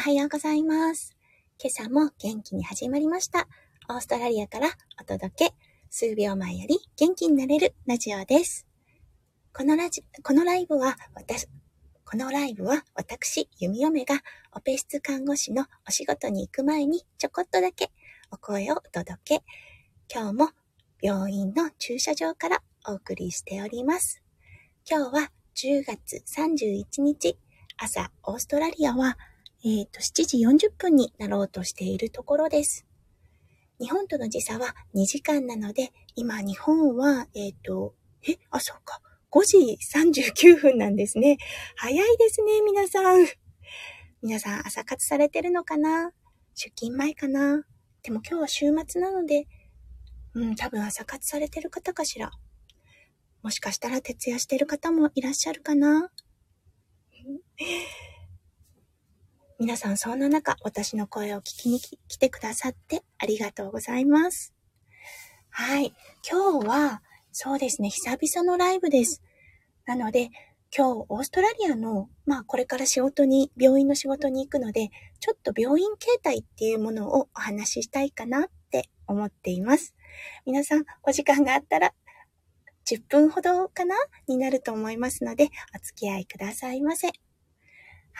おはようございます。今朝も元気に始まりました。オーストラリアからお届け、数秒前より元気になれるラジオです。このラジ、このライブは私、このライブは私、弓嫁がオペ室看護師のお仕事に行く前にちょこっとだけお声をお届け、今日も病院の駐車場からお送りしております。今日は10月31日朝、オーストラリアはえっ、ー、と、7時40分になろうとしているところです。日本との時差は2時間なので、今日本は、えっ、ー、と、え、あ、そうか。5時39分なんですね。早いですね、皆さん。皆さん朝活されてるのかな？出勤前かな？でも今日は週末なので、うん、多分朝活されてる方かしら。もしかしたら徹夜してる方もいらっしゃるかな？皆さんそんな中、私の声を聞きに来てくださってありがとうございます。はい。今日は、そうですね、久々のライブです。なので、今日、オーストラリアの、まあ、これから仕事に、病院の仕事に行くので、ちょっと病院形態っていうものをお話ししたいかなって思っています。皆さん、お時間があったら、10分ほどかなになると思いますので、お付き合いくださいませ。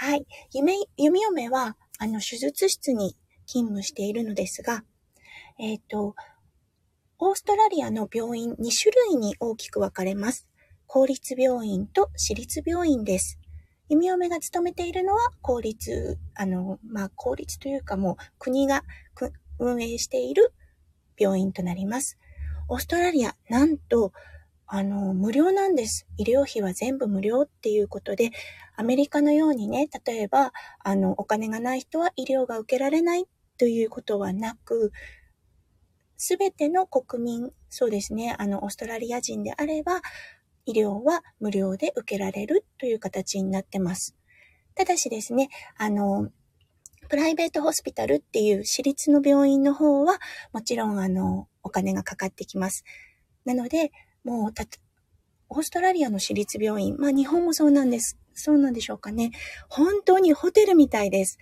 はい。夢、弓嫁は、あの、手術室に勤務しているのですが、えっ、ー、と、オーストラリアの病院2種類に大きく分かれます。公立病院と私立病院です。弓嫁が勤めているのは公立、あの、まあ、公立というかもう国が運営している病院となります。オーストラリア、なんと、あの、無料なんです。医療費は全部無料っていうことで、アメリカのようにね、例えば、あの、お金がない人は医療が受けられないということはなく、すべての国民、そうですね、あの、オーストラリア人であれば、医療は無料で受けられるという形になってます。ただしですね、あの、プライベートホスピタルっていう私立の病院の方は、もちろんあの、お金がかかってきます。なので、もう、た、オーストラリアの私立病院、まあ日本もそうなんです。そうなんでしょうかね。本当にホテルみたいです。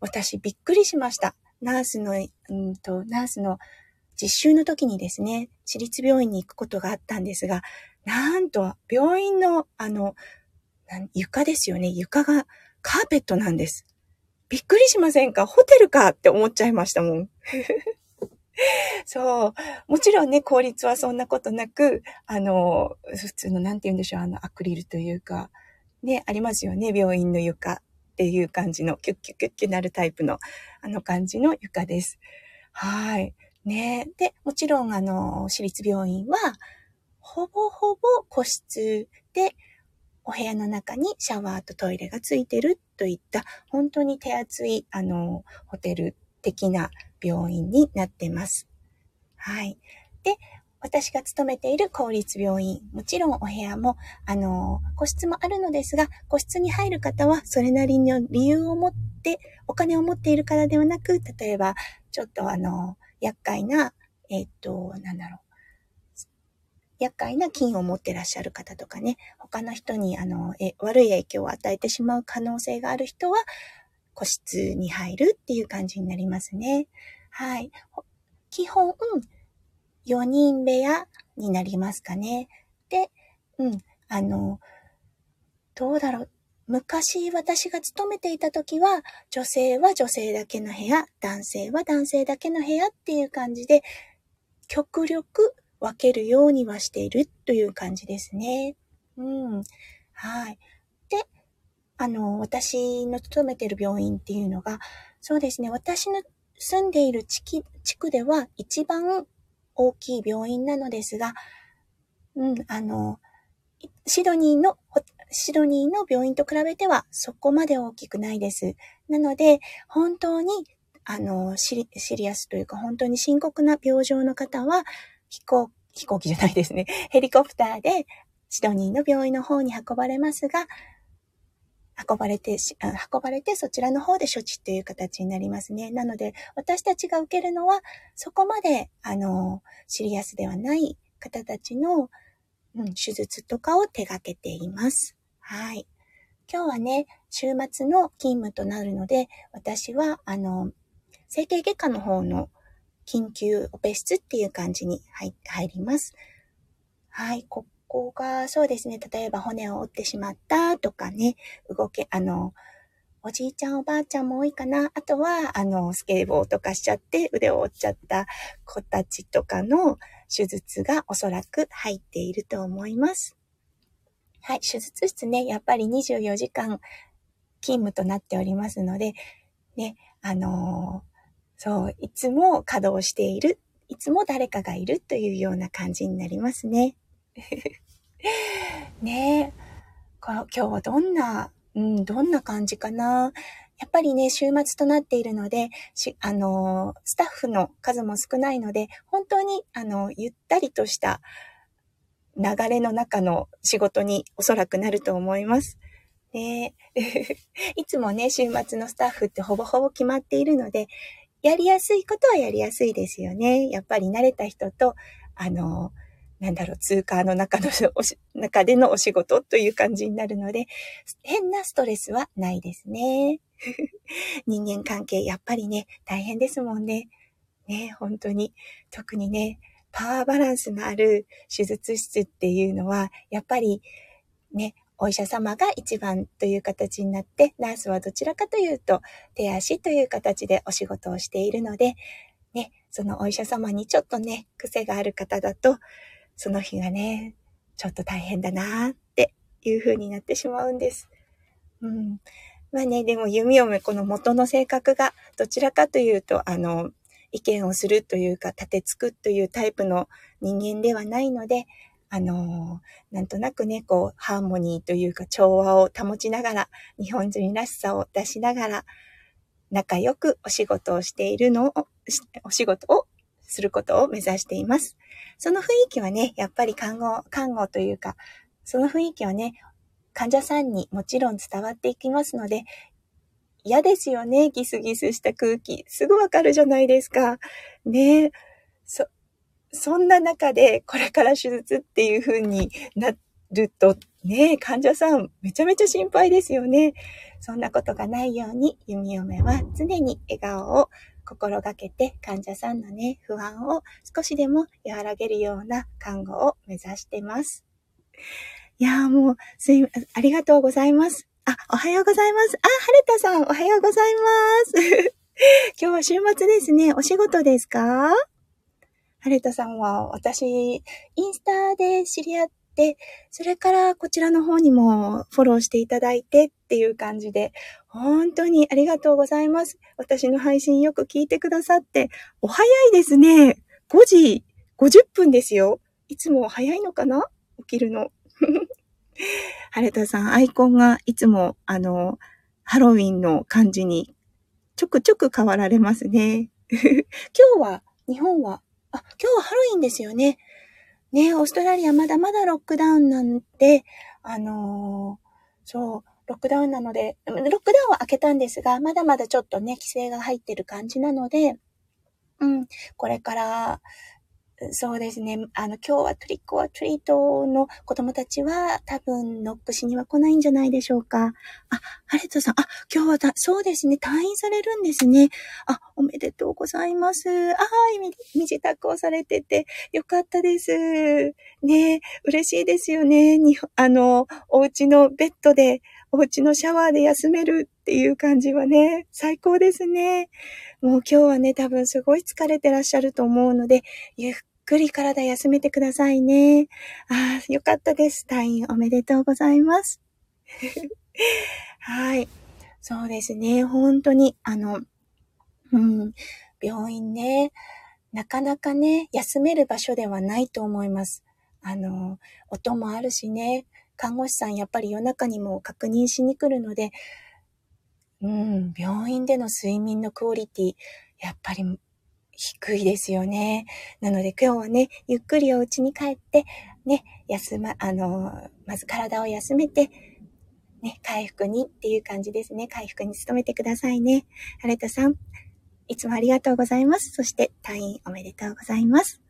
私びっくりしました。ナースの、うんと、ナースの実習の時にですね、私立病院に行くことがあったんですが、なんと、病院の、あの、床ですよね。床がカーペットなんです。びっくりしませんか？ホテルかって思っちゃいましたもん。そう。もちろんね、効率はそんなことなく、あの、普通の、なんて言うんでしょう、あの、アクリルというか、ね、ありますよね、病院の床っていう感じの、キュッキュッキュッキュなるタイプの、あの感じの床です。はい。ね。で、もちろん、あの、私立病院は、ほぼほぼ個室で、お部屋の中にシャワーとトイレがついてるといった、本当に手厚い、あの、ホテル的な病院になってます。はい。で、私が勤めている公立病院、もちろんお部屋も、あの、個室もあるのですが、個室に入る方はそれなりの理由を持って、お金を持っているからではなく、例えば、ちょっとあの、厄介な、えっ、と、なんだろう。厄介な菌を持ってらっしゃる方とかね、他の人にあのえ悪い影響を与えてしまう可能性がある人は、個室に入るっていう感じになりますね。はい。基本、4人部屋になりますかね。で、うん、あの、どうだろう。昔私が勤めていた時は、女性は女性だけの部屋、男性は男性だけの部屋っていう感じで、極力分けるようにはしているという感じですね。うん。はい。あの、私の勤めてる病院っていうのが、そうですね、私の住んでいる地区では一番大きい病院なのですが、うん、あの、シドニーの、シドニーの病院と比べてはそこまで大きくないです。なので、本当に、あの、シリシリアスというか本当に深刻な病状の方は、飛行、飛行機じゃないですね。ヘリコプターでシドニーの病院の方に運ばれますが、運ばれて、運ばれてそちらの方で処置という形になりますね。なので、私たちが受けるのは、そこまで、あの、シリアスではない方たちの、うん、手術とかを手掛けています。はい。今日はね、週末の勤務となるので、私は、あの、整形外科の方の緊急オペ室っていう感じに入ります。はい、ここが、そうですね、例えば骨を折ってしまったとかね、動け、あの、おじいちゃんおばあちゃんも多いかな。あとは、あの、スケボーとかしちゃって腕を折っちゃった子たちとかの手術がおそらく入っていると思います。はい、手術室ね、やっぱり24時間勤務となっておりますので、ね、あのー、そう、いつも稼働している、いつも誰かがいるというような感じになりますね。ねえ今日はどんな、うん、どんな感じかな。やっぱりね、週末となっているので、しあの、スタッフの数も少ないので、本当に、あの、ゆったりとした流れの中の仕事におそらくなると思います。ね いつもね、週末のスタッフってほぼほぼ決まっているので、やりやすいことはやりやすいですよね。やっぱり慣れた人と、あの、なんだろう、通貨の中の おし中でのお仕事という感じになるので、変なストレスはないですね。人間関係、やっぱりね、大変ですもんね。ね、本当に。特にね、パワーバランスのある手術室っていうのは、やっぱりね、お医者様が一番という形になって、ナースはどちらかというと手足という形でお仕事をしているので、ね、そのお医者様にちょっとね、癖がある方だと、その日がね、ちょっと大変だなっていう風になってしまうんです。うん。まあね、でも弓嫁この元の性格がどちらかというと、あの、意見をするというか、立てつくというタイプの人間ではないので、あの、なんとなくね、こう、ハーモニーというか調和を保ちながら、日本人らしさを出しながら、仲良くお仕事をしているのを、お仕事をすることを目指しています。その雰囲気はね、やっぱり看護、看護というか、その雰囲気はね、患者さんにもちろん伝わっていきますので、嫌ですよね。ギスギスした空気。すぐわかるじゃないですか。ねえそ、そんな中で、これから手術っていう風になると、ねえ患者さん、めちゃめちゃ心配ですよね。そんなことがないように、弓嫁は常に笑顔を心がけて患者さんのね、不安を少しでも和らげるような看護を目指してます。いやーもう、すいません、ありがとうございます。あ、おはようございます。あ、はるたさん、おはようございます。今日は週末ですね。お仕事ですか？はるたさんは、私、インスタで知り合って、それからこちらの方にもフォローしていただいてっていう感じで、本当にありがとうございます。私の配信よく聞いてくださって、お早いですね。5時50分ですよ。いつも早いのかな？起きるの。ハレタさん、アイコンがいつも、あの、ハロウィンの感じにちょくちょく変わられますね。今日は、日本は、あ、今日はハロウィンですよね。ね、オーストラリアまだまだロックダウンなんで、あのー、そう、ロックダウンなので、ロックダウンは開けたんですが、まだまだちょっとね、規制が入ってる感じなので、うん、これから、そうですね。あの、今日はトリックオアトリートの子供たちは多分ノックしには来ないんじゃないでしょうか。あ、ハレトさん、あ、今日はだ、そうですね。退院されるんですね。あ、おめでとうございます。あ、身支度をされててよかったです。ね嬉しいですよね。に、あの、お家のベッドで、お家のシャワーで休めるっていう感じはね、最高ですね。もう今日はね、多分すごい疲れてらっしゃると思うので、ゆっくり体休めてくださいね。ああ、よかったです。退院おめでとうございます。はい。そうですね。本当に、あの、うん、病院ね、なかなかね、休める場所ではないと思います。あの、音もあるしね、看護師さんやっぱり夜中にも確認しに来るので、うん、病院での睡眠のクオリティ、やっぱり低いですよね。なので今日はね、ゆっくりお家に帰って、ね、休ま、あの、まず体を休めて、ね、回復にっていう感じですね。回復に努めてくださいね。ハレトさん、いつもありがとうございます。そして退院おめでとうございます。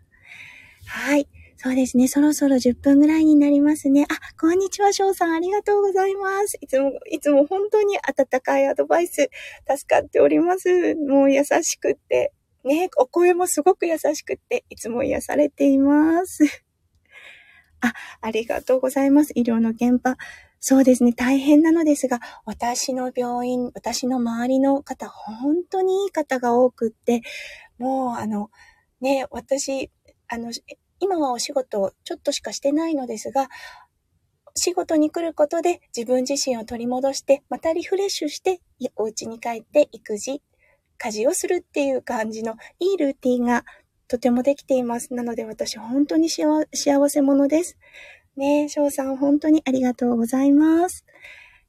はい。そうですね。そろそろ10分ぐらいになりますね。あ、こんにちは、翔さん。ありがとうございます。いつも、いつも本当に温かいアドバイス、助かっております。もう優しくって。ね、お声もすごく優しくって、いつも癒されています。あ、ありがとうございます。医療の現場。そうですね。大変なのですが、私の病院、私の周りの方、本当にいい方が多くって、もう、あの、ね、私、あの、今はお仕事ちょっとしかしてないのですが、仕事に来ることで自分自身を取り戻して、またリフレッシュして、お家に帰って育児、家事をするっていう感じのいいルーティンがとてもできています。なので私本当に幸せ者です。ねえ、翔さん本当にありがとうございます。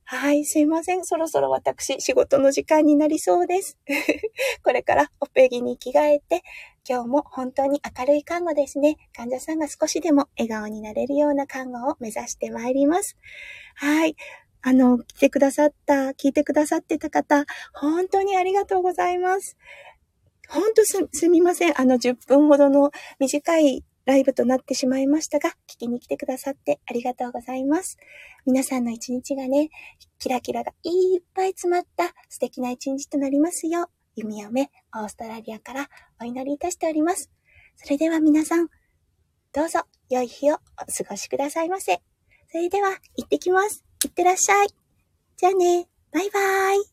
はい、すいません。そろそろ私、仕事の時間になりそうです。これからオペ着に着替えて、今日も本当に明るい看護ですね。患者さんが少しでも笑顔になれるような看護を目指してまいります。はい。あの、来てくださった、聞いてくださってた方、本当にありがとうございます。本当す、すみません。あの、10分ほどの短いライブとなってしまいましたが、聞きに来てくださってありがとうございます。皆さんの一日がね、キラキラがいっぱい詰まった素敵な一日となりますよう、弓嫁、オーストラリアからお祈りいたしております。それでは皆さん、どうぞ良い日をお過ごしくださいませ。それでは、行ってきます。いってらっしゃい。じゃあね、バイバーイ。